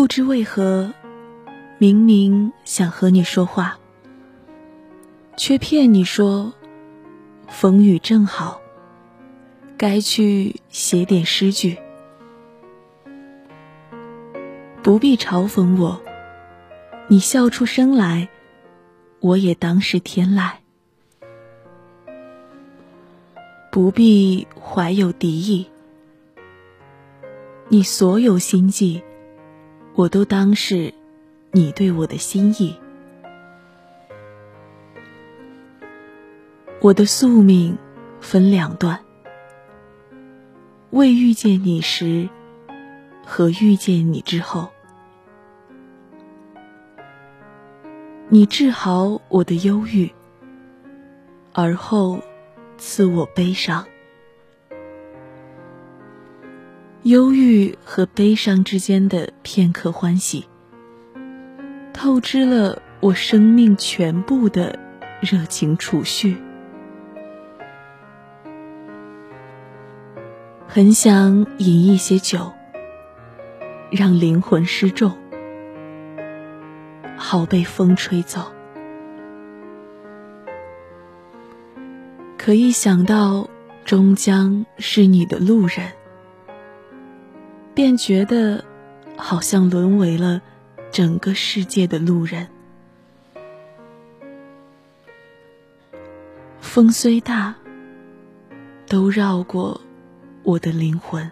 不知为何，明明想和你说话，却骗你说风雨正好，该去写点诗句。不必嘲讽我，你笑出声来，我也当是天籁。不必怀有敌意，你所有心计，我都当是你对我的心意。我的宿命分两段：未遇见你时和遇见你之后。你治好我的忧郁，而后。赐我悲伤，忧郁和悲伤之间的片刻欢喜，透支了我生命全部的热情储蓄。很想饮一些酒，让灵魂失重，好被风吹走。可一想到终将是你的路人，便觉得好像沦为了整个世界的路人。风虽大，都绕过我的灵魂。